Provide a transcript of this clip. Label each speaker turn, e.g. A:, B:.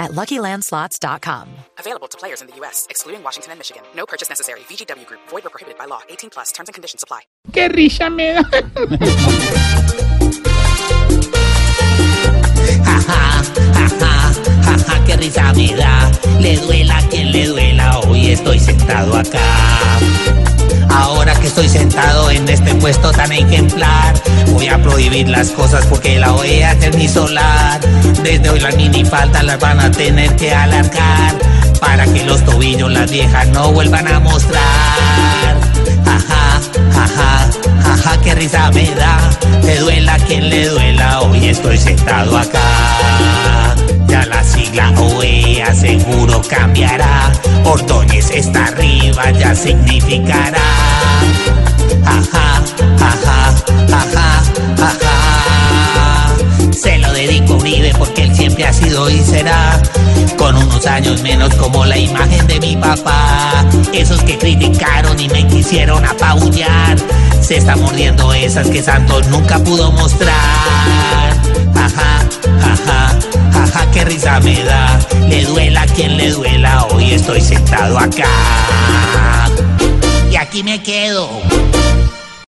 A: at LuckyLandSlots.com.
B: Available to players in the U.S., excluding Washington and Michigan. No purchase necessary. VGW Group. Void or prohibited by law. 18 plus. Terms and conditions apply.
C: Qué risa me da.
D: Jaja, jaja, jaja, qué risa me da. Le duela a quien le duela, hoy estoy sentado acá. Estoy sentado en este puesto tan ejemplar, voy a prohibir las cosas porque la OEA es mi solar. Desde hoy las minifaldas las van a tener que alargar para que los tobillos las viejas no vuelvan a mostrar. Jaja, jaja, jaja, qué risa me da. Le duela quien le duela, hoy estoy sentado acá. Ya la sigla OEA seguro cambiará. Ordóñez está arriba, ya significará. Se lo dedico a Uribe porque él siempre ha sido y será. Con unos años menos como la imagen de mi papá. Esos que criticaron y me quisieron apabullar. Se está mordiendo esas que Santos nunca pudo mostrar. Ajá, ajá, ajá, qué risa me da. Le duela quien le duela, hoy estoy sentado acá. Aquí me quedo.